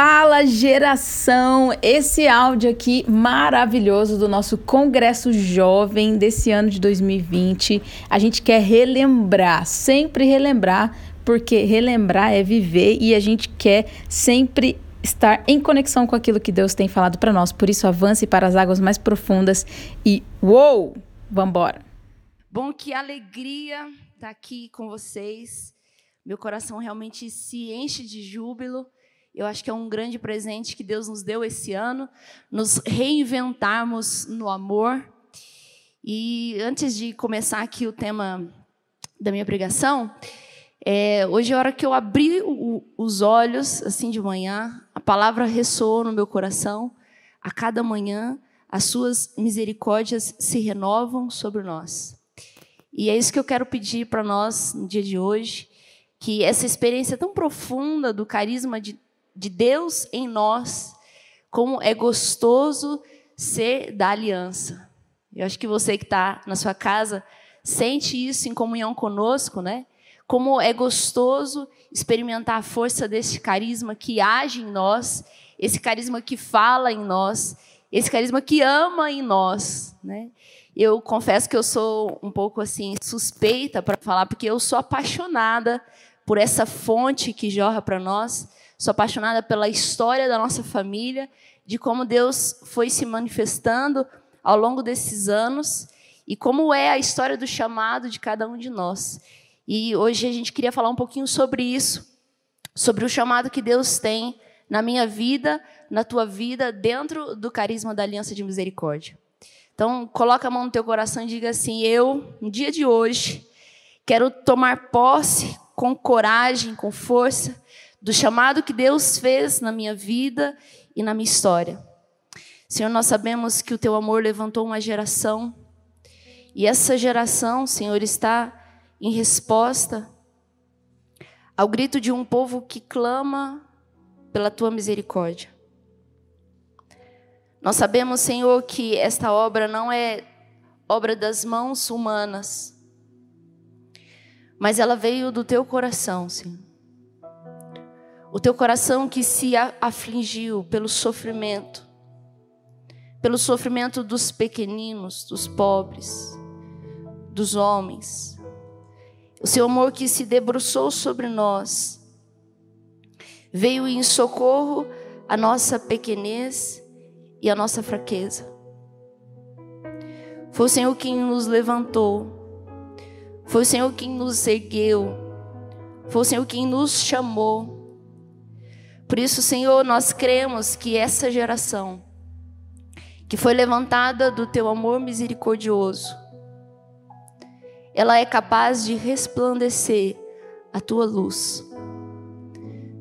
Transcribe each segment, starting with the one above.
Fala geração! Esse áudio aqui maravilhoso do nosso Congresso Jovem desse ano de 2020. A gente quer relembrar, sempre relembrar, porque relembrar é viver e a gente quer sempre estar em conexão com aquilo que Deus tem falado para nós. Por isso, avance para as águas mais profundas e uou! Vambora! Bom, que alegria estar aqui com vocês. Meu coração realmente se enche de júbilo eu acho que é um grande presente que Deus nos deu esse ano, nos reinventarmos no amor. E antes de começar aqui o tema da minha pregação, é, hoje é a hora que eu abri o, os olhos, assim de manhã, a palavra ressoou no meu coração. A cada manhã, as suas misericórdias se renovam sobre nós. E é isso que eu quero pedir para nós no dia de hoje, que essa experiência tão profunda do carisma de de Deus em nós, como é gostoso ser da aliança. Eu acho que você que está na sua casa sente isso em comunhão conosco, né? Como é gostoso experimentar a força desse carisma que age em nós, esse carisma que fala em nós, esse carisma que ama em nós, né? Eu confesso que eu sou um pouco assim suspeita para falar porque eu sou apaixonada por essa fonte que jorra para nós Sou apaixonada pela história da nossa família, de como Deus foi se manifestando ao longo desses anos e como é a história do chamado de cada um de nós. E hoje a gente queria falar um pouquinho sobre isso, sobre o chamado que Deus tem na minha vida, na tua vida, dentro do carisma da Aliança de Misericórdia. Então, coloca a mão no teu coração e diga assim: eu, no dia de hoje, quero tomar posse com coragem, com força do chamado que Deus fez na minha vida e na minha história. Senhor, nós sabemos que o teu amor levantou uma geração, e essa geração, Senhor, está em resposta ao grito de um povo que clama pela tua misericórdia. Nós sabemos, Senhor, que esta obra não é obra das mãos humanas, mas ela veio do teu coração, Senhor. O teu coração que se afligiu pelo sofrimento, pelo sofrimento dos pequeninos, dos pobres, dos homens. O seu amor que se debruçou sobre nós, veio em socorro à nossa pequenez e à nossa fraqueza. Foi o Senhor quem nos levantou, foi o Senhor quem nos ergueu, foi o Senhor quem nos chamou por isso, Senhor, nós cremos que essa geração, que foi levantada do teu amor misericordioso, ela é capaz de resplandecer a tua luz.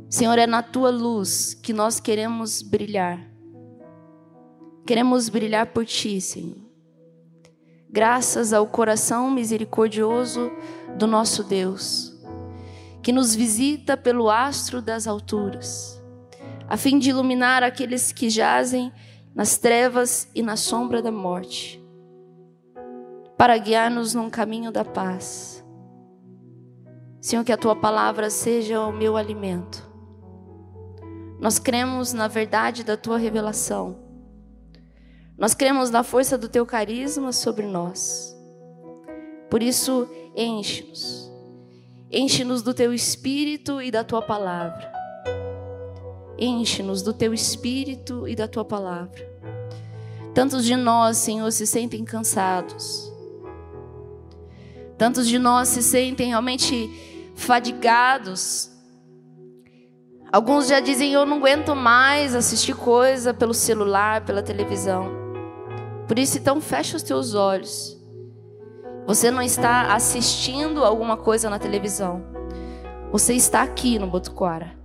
Senhor, é na tua luz que nós queremos brilhar. Queremos brilhar por ti, Senhor. Graças ao coração misericordioso do nosso Deus, que nos visita pelo astro das alturas a fim de iluminar aqueles que jazem nas trevas e na sombra da morte, para guiar-nos num caminho da paz. Senhor, que a tua palavra seja o meu alimento. Nós cremos na verdade da tua revelação. Nós cremos na força do teu carisma sobre nós. Por isso, enche-nos. Enche-nos do teu espírito e da tua palavra. Enche-nos do teu espírito e da tua palavra. Tantos de nós, Senhor, se sentem cansados. Tantos de nós se sentem realmente fadigados. Alguns já dizem: Eu não aguento mais assistir coisa pelo celular, pela televisão. Por isso, então, fecha os teus olhos. Você não está assistindo alguma coisa na televisão. Você está aqui no Botuquara.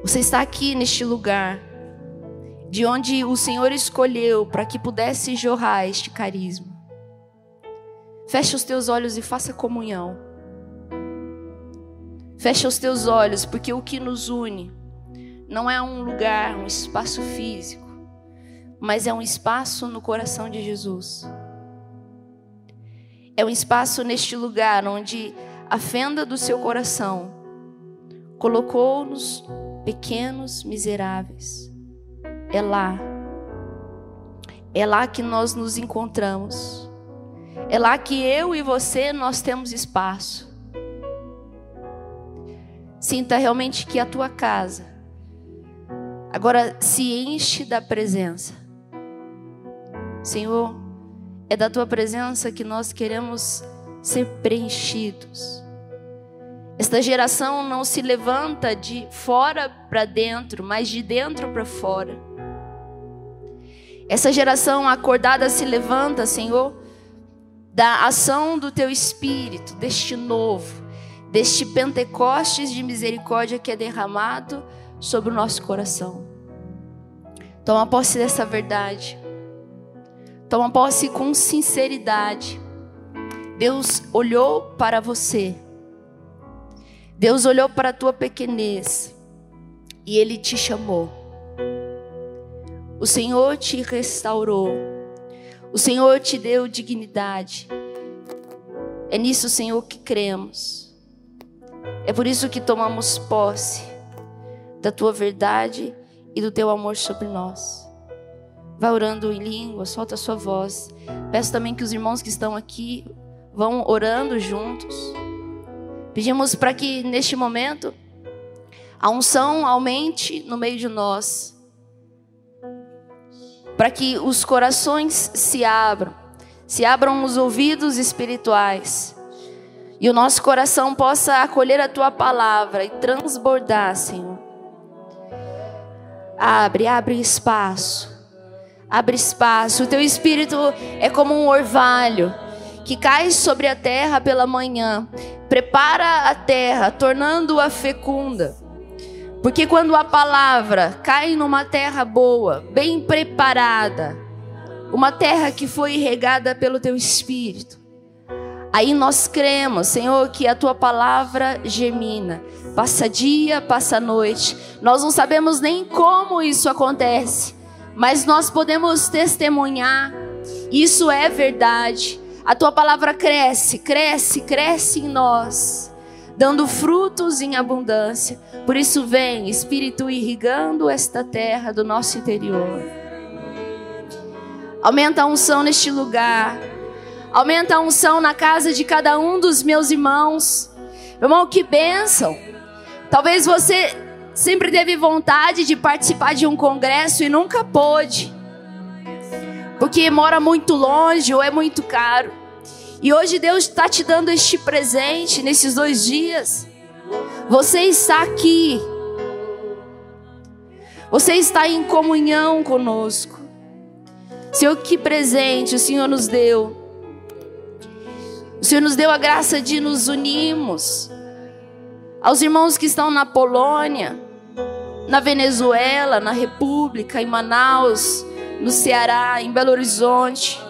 Você está aqui neste lugar, de onde o Senhor escolheu para que pudesse jorrar este carisma. Feche os teus olhos e faça comunhão. Feche os teus olhos, porque o que nos une não é um lugar, um espaço físico, mas é um espaço no coração de Jesus. É um espaço neste lugar onde a fenda do seu coração colocou-nos pequenos miseráveis. É lá. É lá que nós nos encontramos. É lá que eu e você nós temos espaço. Sinta realmente que a tua casa agora se enche da presença. Senhor, é da tua presença que nós queremos ser preenchidos. Esta geração não se levanta de fora para dentro, mas de dentro para fora. Essa geração acordada se levanta, Senhor, da ação do teu espírito, deste novo, deste Pentecostes de misericórdia que é derramado sobre o nosso coração. Toma posse dessa verdade. Toma posse com sinceridade. Deus olhou para você. Deus olhou para a tua pequenez e ele te chamou. O Senhor te restaurou. O Senhor te deu dignidade. É nisso, Senhor, que cremos. É por isso que tomamos posse da tua verdade e do teu amor sobre nós. Vá orando em língua, solta a sua voz. Peço também que os irmãos que estão aqui vão orando juntos. Pedimos para que neste momento a unção aumente no meio de nós. Para que os corações se abram, se abram os ouvidos espirituais. E o nosso coração possa acolher a tua palavra e transbordar, Senhor. Abre, abre espaço. Abre espaço. O teu espírito é como um orvalho que cai sobre a terra pela manhã, prepara a terra, tornando-a fecunda. Porque quando a palavra cai numa terra boa, bem preparada, uma terra que foi regada pelo teu espírito, aí nós cremos, Senhor, que a tua palavra germina. Passa dia, passa noite. Nós não sabemos nem como isso acontece, mas nós podemos testemunhar. Isso é verdade. A tua palavra cresce, cresce, cresce em nós, dando frutos em abundância. Por isso, vem, Espírito, irrigando esta terra do nosso interior. Aumenta a unção neste lugar. Aumenta a unção na casa de cada um dos meus irmãos. Meu irmão, que bênção. Talvez você sempre teve vontade de participar de um congresso e nunca pôde. Porque mora muito longe ou é muito caro. E hoje Deus está te dando este presente nesses dois dias. Você está aqui. Você está em comunhão conosco. Senhor, que presente o Senhor nos deu. O Senhor nos deu a graça de nos unirmos aos irmãos que estão na Polônia, na Venezuela, na República, em Manaus, no Ceará, em Belo Horizonte.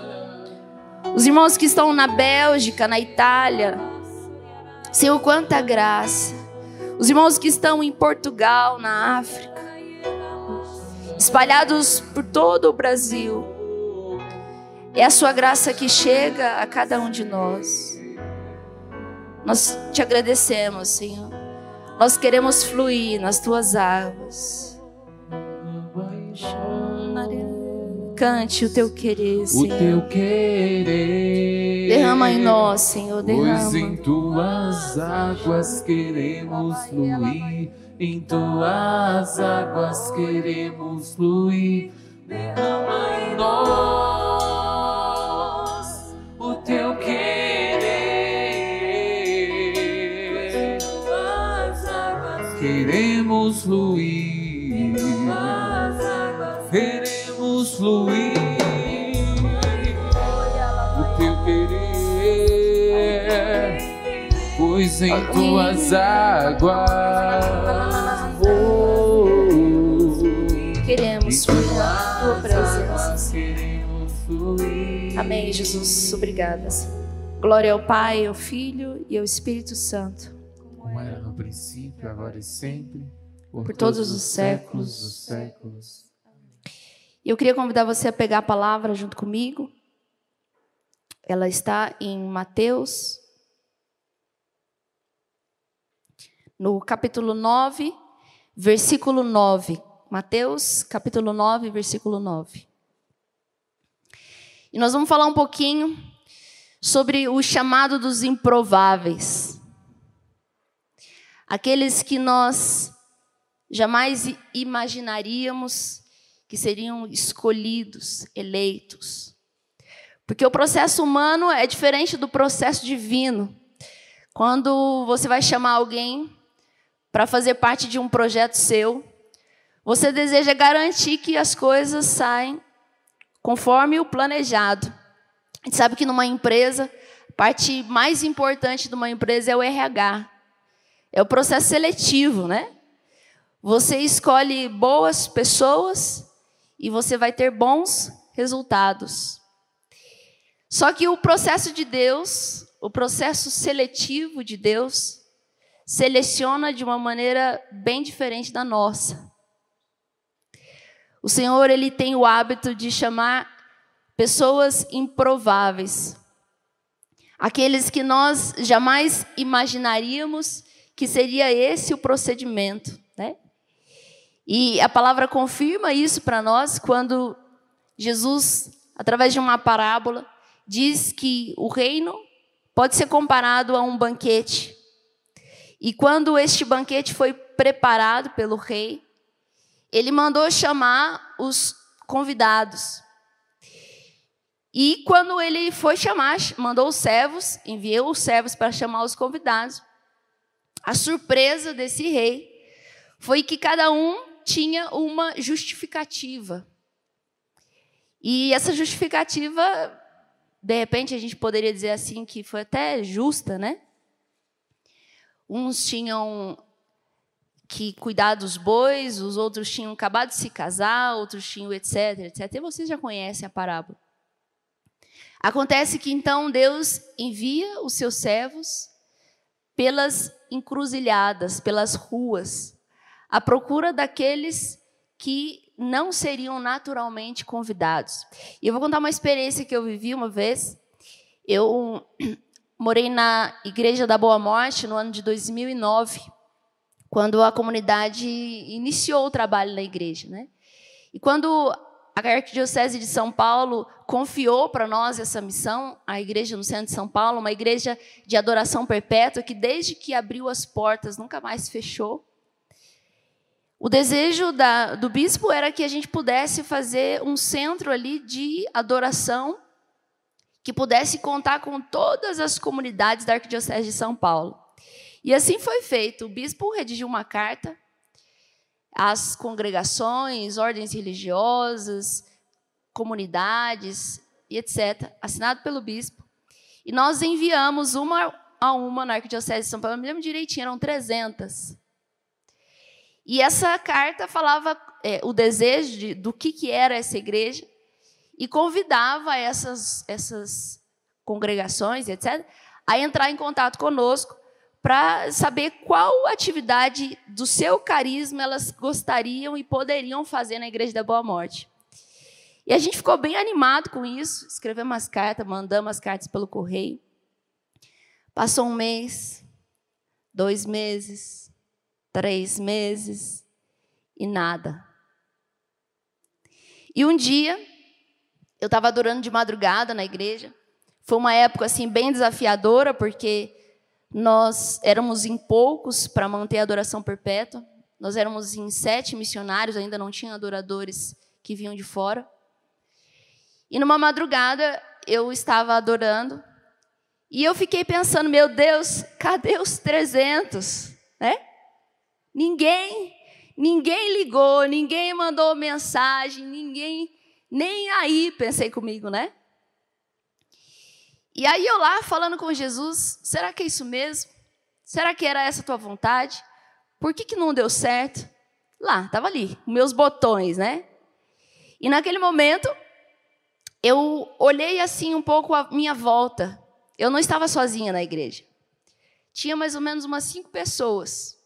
Os irmãos que estão na Bélgica, na Itália. Senhor, quanta graça. Os irmãos que estão em Portugal, na África. Espalhados por todo o Brasil. É a sua graça que chega a cada um de nós. Nós te agradecemos, Senhor. Nós queremos fluir nas tuas águas. Cante o teu querer, Senhor. O teu querer. Derrama em nós, Senhor, derrama. Pois em tuas águas queremos fluir. Em tuas águas queremos fluir. Derrama em nós o teu querer. Queremos fluir. Fluir. O teu querer. Pois em tuas águas. oh, Queremos fluir tua presença. Amém, Jesus. Obrigada. Glória ao Pai, ao Filho e ao Espírito Santo. Como era no princípio, agora e sempre, Por todos os séculos. dos séculos. Eu queria convidar você a pegar a palavra junto comigo. Ela está em Mateus, no capítulo 9, versículo 9. Mateus, capítulo 9, versículo 9. E nós vamos falar um pouquinho sobre o chamado dos improváveis. Aqueles que nós jamais imaginaríamos que seriam escolhidos, eleitos. Porque o processo humano é diferente do processo divino. Quando você vai chamar alguém para fazer parte de um projeto seu, você deseja garantir que as coisas saem conforme o planejado. A gente sabe que numa empresa, a parte mais importante de uma empresa é o RH. É o processo seletivo, né? Você escolhe boas pessoas e você vai ter bons resultados. Só que o processo de Deus, o processo seletivo de Deus, seleciona de uma maneira bem diferente da nossa. O Senhor ele tem o hábito de chamar pessoas improváveis, aqueles que nós jamais imaginaríamos que seria esse o procedimento, né? E a palavra confirma isso para nós quando Jesus, através de uma parábola, diz que o reino pode ser comparado a um banquete. E quando este banquete foi preparado pelo rei, ele mandou chamar os convidados. E quando ele foi chamar, mandou os servos, enviou os servos para chamar os convidados. A surpresa desse rei foi que cada um tinha uma justificativa. E essa justificativa, de repente, a gente poderia dizer assim que foi até justa, né? Uns tinham que cuidar dos bois, os outros tinham acabado de se casar, outros tinham etc, etc. E vocês já conhecem a parábola. Acontece que então Deus envia os seus servos pelas encruzilhadas, pelas ruas, à procura daqueles que não seriam naturalmente convidados. E eu vou contar uma experiência que eu vivi uma vez. Eu morei na Igreja da Boa Morte no ano de 2009, quando a comunidade iniciou o trabalho na igreja, né? E quando a Arquidiocese de São Paulo confiou para nós essa missão, a igreja no centro de São Paulo, uma igreja de adoração perpétua que desde que abriu as portas nunca mais fechou. O desejo da, do bispo era que a gente pudesse fazer um centro ali de adoração que pudesse contar com todas as comunidades da Arquidiocese de São Paulo. E assim foi feito. O bispo redigiu uma carta às congregações, ordens religiosas, comunidades e etc., assinado pelo bispo. E nós enviamos uma a uma na Arquidiocese de São Paulo, eu me lembro direitinho, eram 300. E essa carta falava é, o desejo de, do que, que era essa igreja e convidava essas, essas congregações, etc., a entrar em contato conosco para saber qual atividade do seu carisma elas gostariam e poderiam fazer na Igreja da Boa Morte. E a gente ficou bem animado com isso, escrevemos as cartas, mandamos as cartas pelo correio. Passou um mês, dois meses, três meses e nada. E um dia, eu estava adorando de madrugada na igreja. Foi uma época assim bem desafiadora, porque nós éramos em poucos para manter a adoração perpétua. Nós éramos em sete missionários, ainda não tinha adoradores que vinham de fora. E numa madrugada eu estava adorando e eu fiquei pensando, meu Deus, cadê os 300? Né? Ninguém, ninguém ligou, ninguém mandou mensagem, ninguém, nem aí pensei comigo, né? E aí eu lá falando com Jesus, será que é isso mesmo? Será que era essa a tua vontade? Por que, que não deu certo? Lá, estava ali, meus botões, né? E naquele momento, eu olhei assim um pouco a minha volta. Eu não estava sozinha na igreja. Tinha mais ou menos umas cinco pessoas.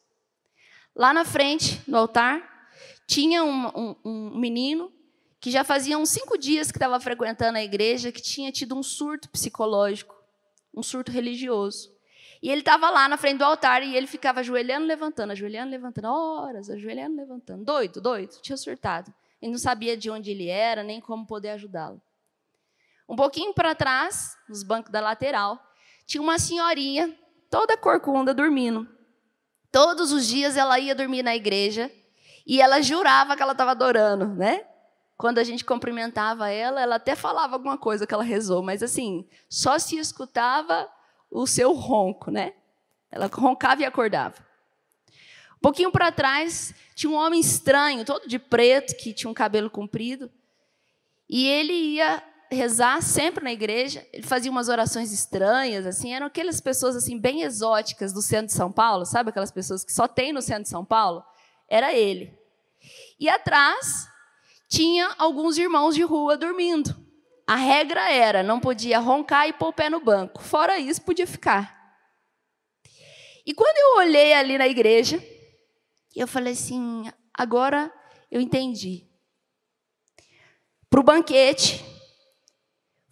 Lá na frente, no altar, tinha um, um, um menino que já fazia uns cinco dias que estava frequentando a igreja, que tinha tido um surto psicológico, um surto religioso. E ele estava lá na frente do altar e ele ficava ajoelhando, levantando, ajoelhando, levantando, horas, ajoelhando, levantando. Doido, doido, tinha surtado. Ele não sabia de onde ele era, nem como poder ajudá-lo. Um pouquinho para trás, nos bancos da lateral, tinha uma senhorinha, toda corcunda, dormindo. Todos os dias ela ia dormir na igreja e ela jurava que ela estava adorando, né? Quando a gente cumprimentava ela, ela até falava alguma coisa que ela rezou, mas assim, só se escutava o seu ronco, né? Ela roncava e acordava. Um pouquinho para trás, tinha um homem estranho, todo de preto, que tinha um cabelo comprido. E ele ia rezar sempre na igreja. Ele fazia umas orações estranhas, assim, eram aquelas pessoas assim bem exóticas do centro de São Paulo, sabe aquelas pessoas que só tem no centro de São Paulo? Era ele. E atrás tinha alguns irmãos de rua dormindo. A regra era, não podia roncar e pôr o pé no banco. Fora isso, podia ficar. E quando eu olhei ali na igreja, eu falei assim: agora eu entendi. Para o banquete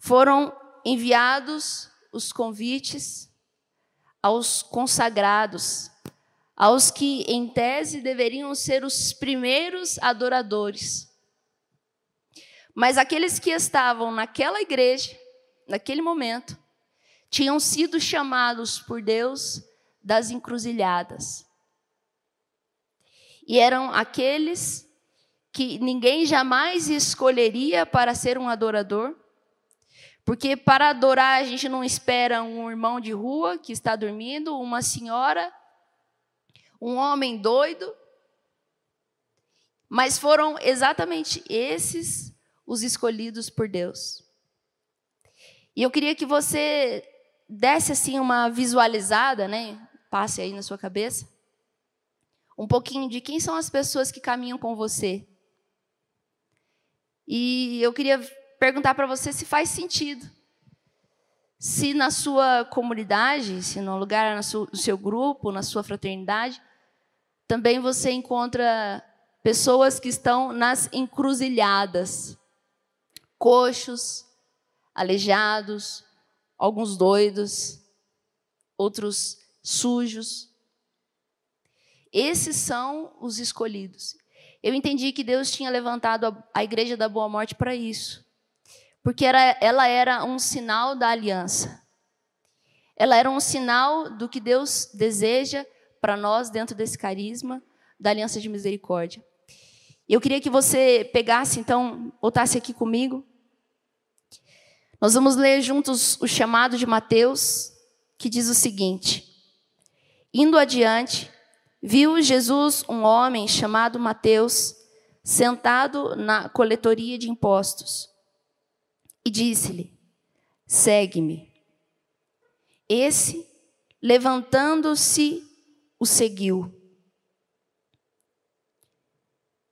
foram enviados os convites aos consagrados, aos que, em tese, deveriam ser os primeiros adoradores. Mas aqueles que estavam naquela igreja, naquele momento, tinham sido chamados por Deus das encruzilhadas. E eram aqueles que ninguém jamais escolheria para ser um adorador, porque para adorar a gente não espera um irmão de rua que está dormindo, uma senhora, um homem doido, mas foram exatamente esses os escolhidos por Deus. E eu queria que você desse assim uma visualizada, né? Passe aí na sua cabeça. Um pouquinho de quem são as pessoas que caminham com você. E eu queria perguntar para você se faz sentido. Se na sua comunidade, se no lugar, no seu grupo, na sua fraternidade, também você encontra pessoas que estão nas encruzilhadas coxos, aleijados, alguns doidos, outros sujos. Esses são os escolhidos. Eu entendi que Deus tinha levantado a, igreja da Boa Morte para isso, porque era, ela era um sinal da aliança. Ela era um sinal do que Deus deseja para nós dentro desse carisma da aliança de misericórdia. Eu queria que você pegasse, então, voltasse aqui comigo nós vamos ler juntos o chamado de Mateus, que diz o seguinte: Indo adiante, viu Jesus um homem chamado Mateus sentado na coletoria de impostos e disse-lhe: Segue-me. Esse, levantando-se, o seguiu.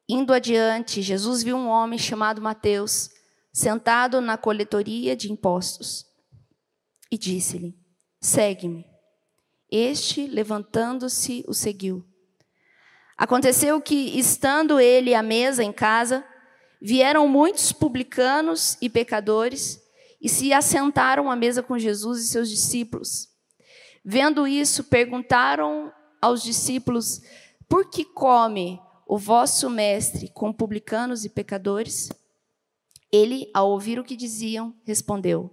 Indo adiante, Jesus viu um homem chamado Mateus sentado na coletoria de impostos, e disse-lhe: Segue-me. Este, levantando-se, o seguiu. Aconteceu que, estando ele à mesa em casa, vieram muitos publicanos e pecadores e se assentaram à mesa com Jesus e seus discípulos. Vendo isso, perguntaram aos discípulos: Por que come o vosso mestre com publicanos e pecadores? Ele, ao ouvir o que diziam, respondeu: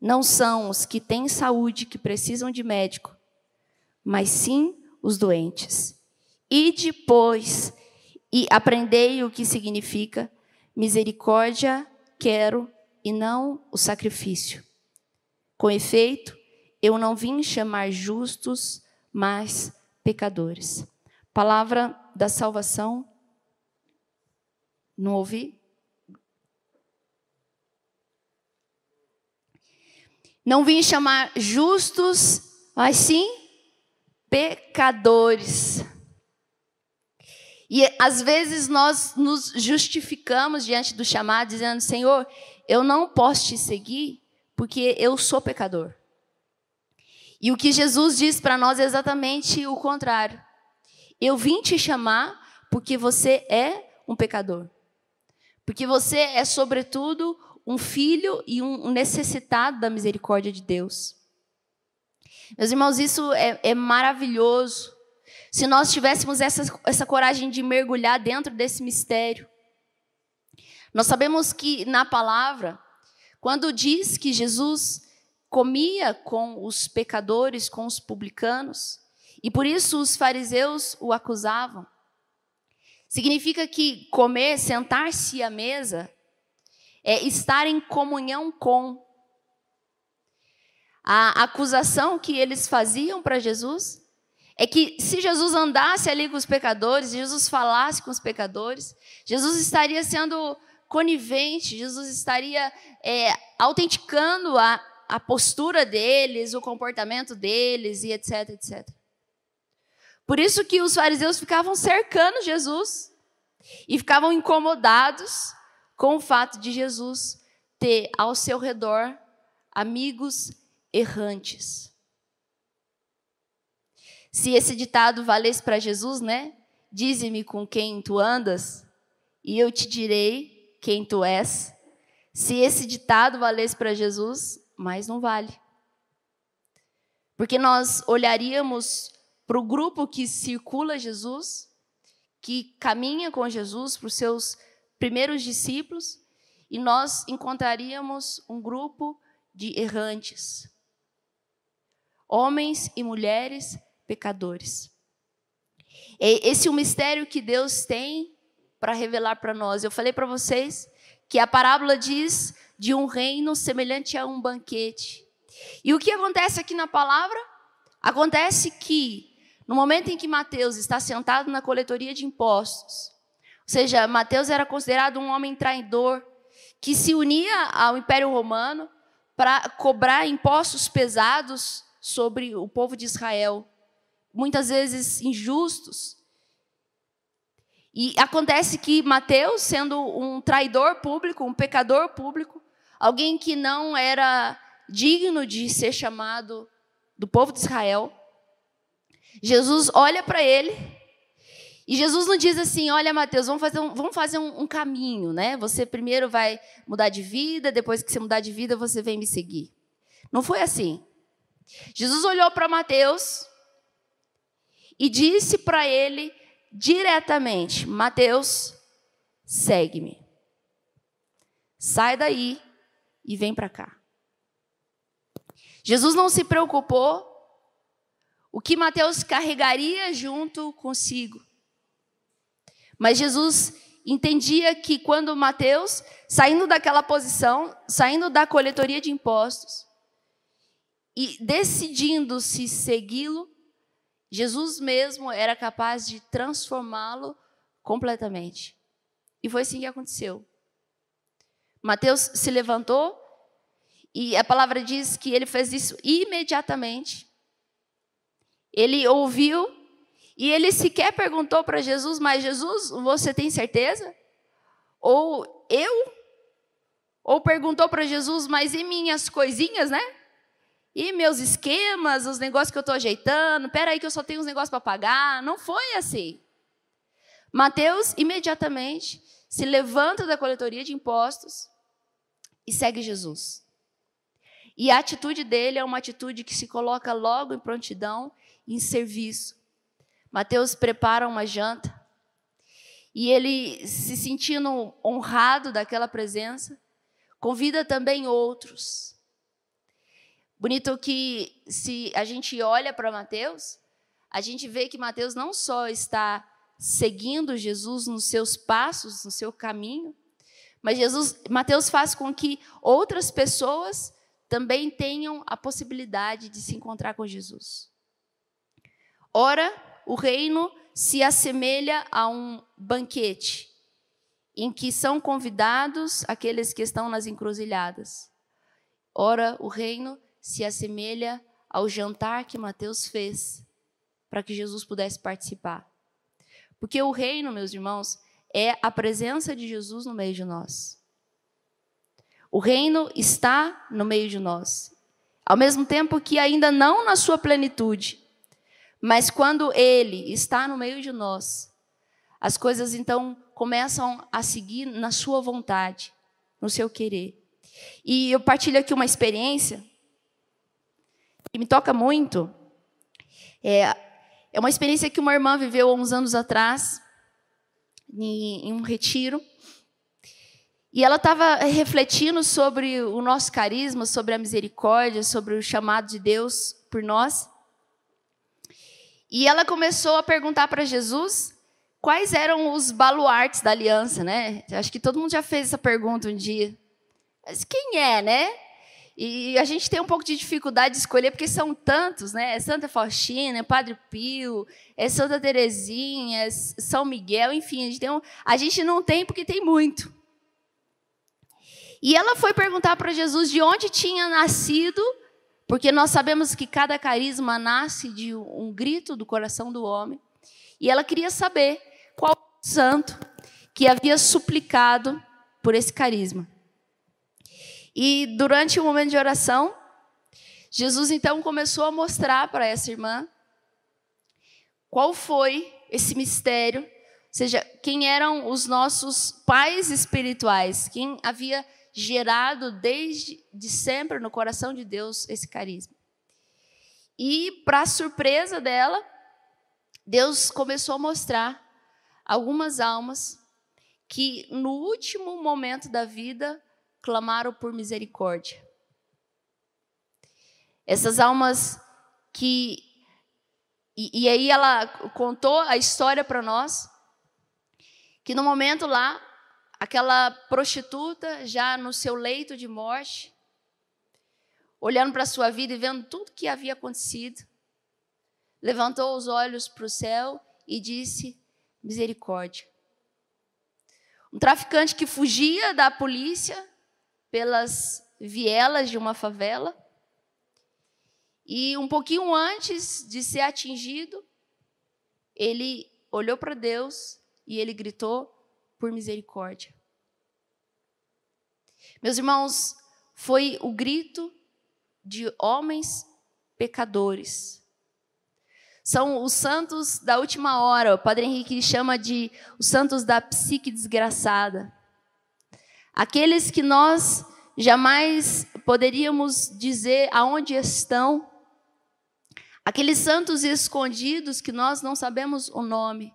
Não são os que têm saúde que precisam de médico, mas sim os doentes. E depois, e aprendei o que significa misericórdia quero e não o sacrifício. Com efeito, eu não vim chamar justos, mas pecadores. Palavra da salvação. Não ouvi? Não vim chamar justos, mas sim pecadores. E às vezes nós nos justificamos diante do chamado, dizendo: Senhor, eu não posso te seguir porque eu sou pecador. E o que Jesus diz para nós é exatamente o contrário. Eu vim te chamar porque você é um pecador. Porque você é, sobretudo, um filho e um necessitado da misericórdia de Deus. Meus irmãos, isso é, é maravilhoso. Se nós tivéssemos essa, essa coragem de mergulhar dentro desse mistério. Nós sabemos que na palavra, quando diz que Jesus comia com os pecadores, com os publicanos, e por isso os fariseus o acusavam, significa que comer, sentar-se à mesa, é estar em comunhão com. A acusação que eles faziam para Jesus é que se Jesus andasse ali com os pecadores, Jesus falasse com os pecadores, Jesus estaria sendo conivente, Jesus estaria é, autenticando a, a postura deles, o comportamento deles e etc, etc. Por isso que os fariseus ficavam cercando Jesus e ficavam incomodados com o fato de Jesus ter ao seu redor amigos errantes. Se esse ditado valesse para Jesus, né? Dize-me com quem tu andas, e eu te direi quem tu és. Se esse ditado valesse para Jesus, mas não vale. Porque nós olharíamos para o grupo que circula Jesus, que caminha com Jesus, para os seus primeiros discípulos, e nós encontraríamos um grupo de errantes. Homens e mulheres pecadores. Esse é o mistério que Deus tem para revelar para nós. Eu falei para vocês que a parábola diz de um reino semelhante a um banquete. E o que acontece aqui na palavra? Acontece que no momento em que Mateus está sentado na coletoria de impostos, ou seja, Mateus era considerado um homem traidor que se unia ao Império Romano para cobrar impostos pesados sobre o povo de Israel, muitas vezes injustos. E acontece que Mateus, sendo um traidor público, um pecador público, alguém que não era digno de ser chamado do povo de Israel, Jesus olha para ele e Jesus não diz assim: Olha, Mateus, vamos fazer, um, vamos fazer um, um, caminho, né? Você primeiro vai mudar de vida, depois que você mudar de vida, você vem me seguir. Não foi assim. Jesus olhou para Mateus e disse para ele diretamente: Mateus, segue-me. Sai daí e vem para cá. Jesus não se preocupou o que Mateus carregaria junto consigo. Mas Jesus entendia que quando Mateus, saindo daquela posição, saindo da coletoria de impostos e decidindo se segui-lo, Jesus mesmo era capaz de transformá-lo completamente. E foi assim que aconteceu. Mateus se levantou e a palavra diz que ele fez isso imediatamente. Ele ouviu e ele sequer perguntou para Jesus, mas Jesus, você tem certeza? Ou eu? Ou perguntou para Jesus, mas e minhas coisinhas, né? E meus esquemas, os negócios que eu estou ajeitando, peraí que eu só tenho uns negócios para pagar. Não foi assim. Mateus imediatamente se levanta da coletoria de impostos e segue Jesus. E a atitude dele é uma atitude que se coloca logo em prontidão, em serviço. Mateus prepara uma janta e ele, se sentindo honrado daquela presença, convida também outros. Bonito que se a gente olha para Mateus, a gente vê que Mateus não só está seguindo Jesus nos seus passos, no seu caminho, mas Jesus, Mateus faz com que outras pessoas também tenham a possibilidade de se encontrar com Jesus. Ora, o reino se assemelha a um banquete em que são convidados aqueles que estão nas encruzilhadas. Ora, o reino se assemelha ao jantar que Mateus fez para que Jesus pudesse participar. Porque o reino, meus irmãos, é a presença de Jesus no meio de nós. O reino está no meio de nós. Ao mesmo tempo que ainda não na sua plenitude, mas quando ele está no meio de nós, as coisas então começam a seguir na sua vontade, no seu querer. E eu partilho aqui uma experiência que me toca muito é, é uma experiência que uma irmã viveu há uns anos atrás, em, em um retiro. E ela estava refletindo sobre o nosso carisma, sobre a misericórdia, sobre o chamado de Deus por nós. E ela começou a perguntar para Jesus quais eram os baluartes da aliança, né? Acho que todo mundo já fez essa pergunta um dia. Mas quem é, né? E a gente tem um pouco de dificuldade de escolher, porque são tantos, né? É Santa Faustina, é Padre Pio, é Santa Terezinha, é São Miguel, enfim, a gente, um... a gente não tem porque tem muito. E ela foi perguntar para Jesus de onde tinha nascido, porque nós sabemos que cada carisma nasce de um grito do coração do homem. E ela queria saber qual santo que havia suplicado por esse carisma. E durante o momento de oração, Jesus então começou a mostrar para essa irmã qual foi esse mistério, ou seja, quem eram os nossos pais espirituais, quem havia gerado desde de sempre no coração de Deus esse carisma. E para surpresa dela, Deus começou a mostrar algumas almas que no último momento da vida clamaram por misericórdia. Essas almas que. E, e aí ela contou a história para nós, que no momento lá, aquela prostituta, já no seu leito de morte, olhando para a sua vida e vendo tudo que havia acontecido, levantou os olhos para o céu e disse: misericórdia. Um traficante que fugia da polícia pelas vielas de uma favela. E um pouquinho antes de ser atingido, ele olhou para Deus e ele gritou por misericórdia. Meus irmãos, foi o grito de homens pecadores. São os santos da última hora. O Padre Henrique chama de os santos da psique desgraçada. Aqueles que nós jamais poderíamos dizer aonde estão, aqueles santos escondidos que nós não sabemos o nome,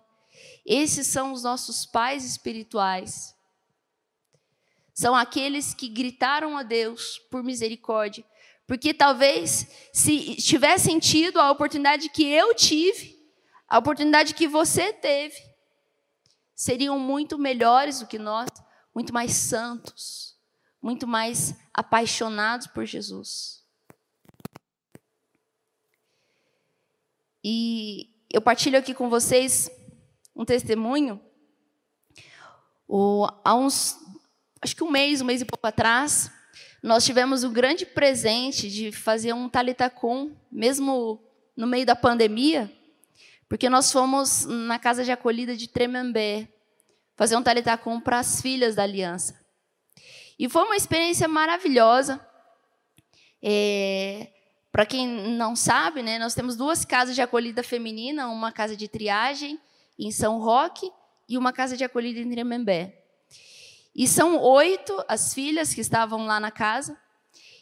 esses são os nossos pais espirituais. São aqueles que gritaram a Deus por misericórdia, porque talvez se tivessem tido a oportunidade que eu tive, a oportunidade que você teve, seriam muito melhores do que nós muito mais santos, muito mais apaixonados por Jesus. E eu partilho aqui com vocês um testemunho. O, há uns, acho que um mês, um mês e pouco atrás, nós tivemos o grande presente de fazer um talitacum, mesmo no meio da pandemia, porque nós fomos na casa de acolhida de Tremembé, fazer um talitacum para as filhas da aliança. E foi uma experiência maravilhosa. É, para quem não sabe, né, nós temos duas casas de acolhida feminina, uma casa de triagem em São Roque e uma casa de acolhida em Tremembé. E são oito as filhas que estavam lá na casa.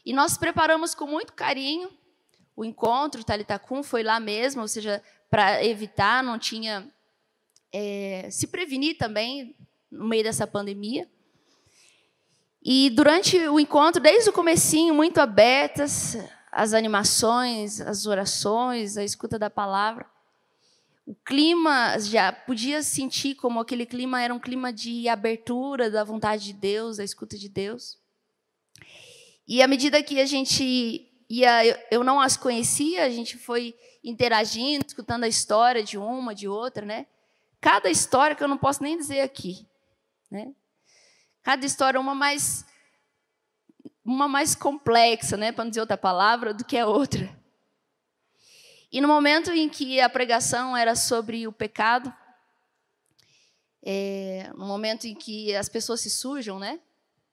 E nós preparamos com muito carinho o encontro, o Talitacum foi lá mesmo, ou seja, para evitar, não tinha é, se prevenir também no meio dessa pandemia. E durante o encontro, desde o comecinho, muito abertas, as animações, as orações, a escuta da palavra. O clima já podia sentir como aquele clima era um clima de abertura da vontade de Deus, da escuta de Deus. E à medida que a gente ia, eu não as conhecia, a gente foi interagindo, escutando a história de uma, de outra, né? Cada história que eu não posso nem dizer aqui. Né? Cada história uma mais uma mais complexa, né, para não dizer outra palavra, do que a outra. E no momento em que a pregação era sobre o pecado, é, no momento em que as pessoas se sujam, né?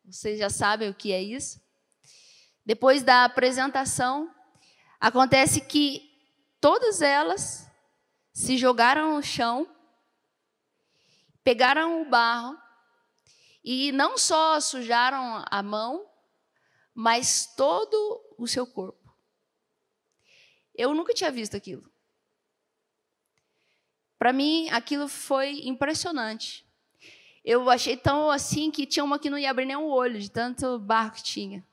Vocês já sabem o que é isso. Depois da apresentação, acontece que todas elas se jogaram no chão pegaram o barro e não só sujaram a mão, mas todo o seu corpo. Eu nunca tinha visto aquilo. Para mim, aquilo foi impressionante. Eu achei tão assim que tinha uma que não ia abrir nem o olho, de tanto barco que tinha.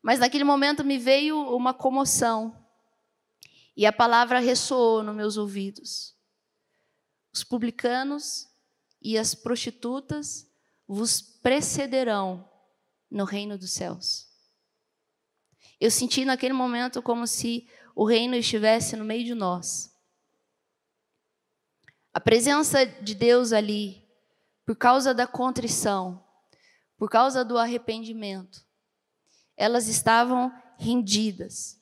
Mas naquele momento me veio uma comoção. E a palavra ressoou nos meus ouvidos. Os publicanos e as prostitutas vos precederão no reino dos céus. Eu senti naquele momento como se o reino estivesse no meio de nós. A presença de Deus ali, por causa da contrição, por causa do arrependimento, elas estavam rendidas.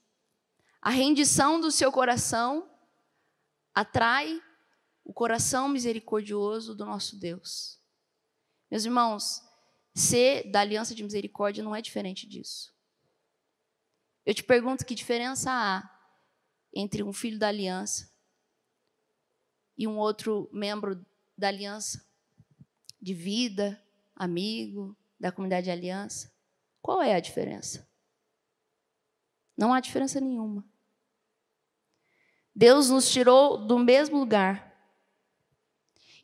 A rendição do seu coração atrai o coração misericordioso do nosso Deus. Meus irmãos, ser da aliança de misericórdia não é diferente disso. Eu te pergunto que diferença há entre um filho da aliança e um outro membro da aliança de vida, amigo, da comunidade de aliança? Qual é a diferença? Não há diferença nenhuma. Deus nos tirou do mesmo lugar.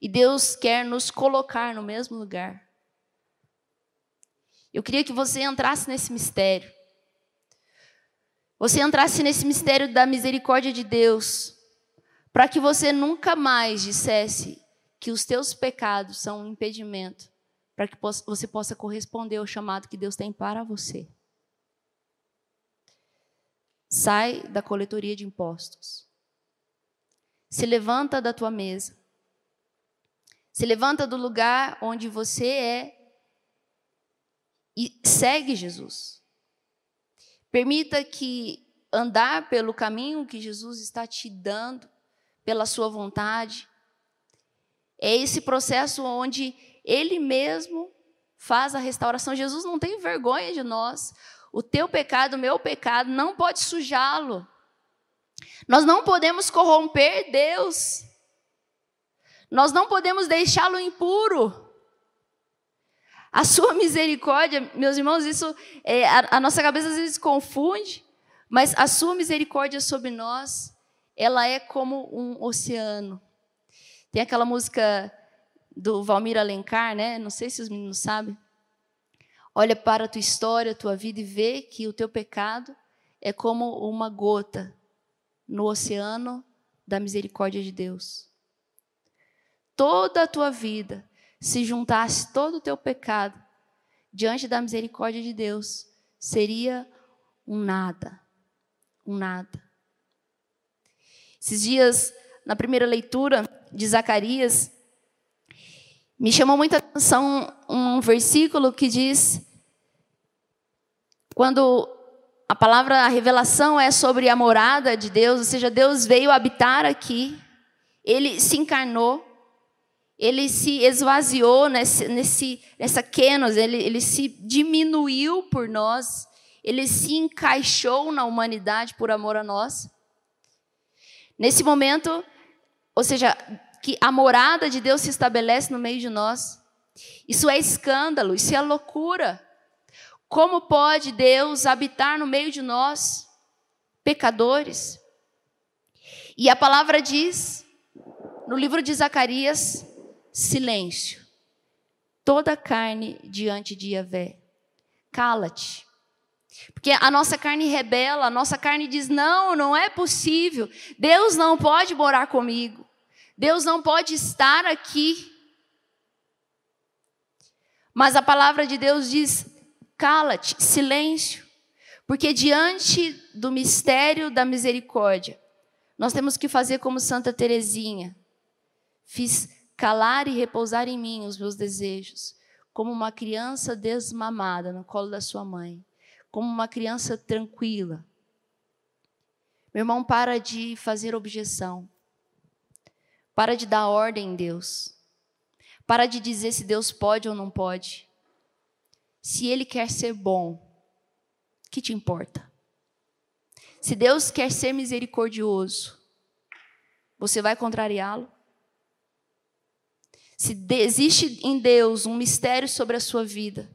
E Deus quer nos colocar no mesmo lugar. Eu queria que você entrasse nesse mistério. Você entrasse nesse mistério da misericórdia de Deus, para que você nunca mais dissesse que os teus pecados são um impedimento, para que você possa corresponder ao chamado que Deus tem para você. Sai da coletoria de impostos. Se levanta da tua mesa. Se levanta do lugar onde você é e segue Jesus. Permita que andar pelo caminho que Jesus está te dando, pela sua vontade, é esse processo onde Ele mesmo faz a restauração. Jesus não tem vergonha de nós. O teu pecado, o meu pecado, não pode sujá-lo. Nós não podemos corromper Deus. Nós não podemos deixá-lo impuro. A sua misericórdia, meus irmãos, isso é, a, a nossa cabeça às vezes confunde, mas a sua misericórdia sobre nós, ela é como um oceano. Tem aquela música do Valmir Alencar, né? Não sei se os meninos sabem. Olha para a tua história, a tua vida e vê que o teu pecado é como uma gota no oceano da misericórdia de Deus. Toda a tua vida se juntasse todo o teu pecado diante da misericórdia de Deus, seria um nada. Um nada. Esses dias, na primeira leitura de Zacarias, me chamou muita atenção um versículo que diz: quando a palavra, a revelação é sobre a morada de Deus, ou seja, Deus veio habitar aqui, ele se encarnou, ele se esvaziou nesse, nesse, nessa kenos, ele, ele se diminuiu por nós, ele se encaixou na humanidade por amor a nós. Nesse momento, ou seja, que a morada de Deus se estabelece no meio de nós. Isso é escândalo, isso é loucura. Como pode Deus habitar no meio de nós, pecadores? E a palavra diz, no livro de Zacarias, silêncio. Toda carne diante de Yahvé. Cala-te. Porque a nossa carne rebela, a nossa carne diz: não, não é possível. Deus não pode morar comigo. Deus não pode estar aqui. Mas a palavra de Deus diz: cala-te, silêncio. Porque diante do mistério da misericórdia, nós temos que fazer como Santa Teresinha. Fiz calar e repousar em mim os meus desejos, como uma criança desmamada no colo da sua mãe, como uma criança tranquila. Meu irmão, para de fazer objeção. Para de dar ordem em Deus. Para de dizer se Deus pode ou não pode. Se Ele quer ser bom, que te importa? Se Deus quer ser misericordioso, você vai contrariá-lo? Se existe em Deus um mistério sobre a sua vida,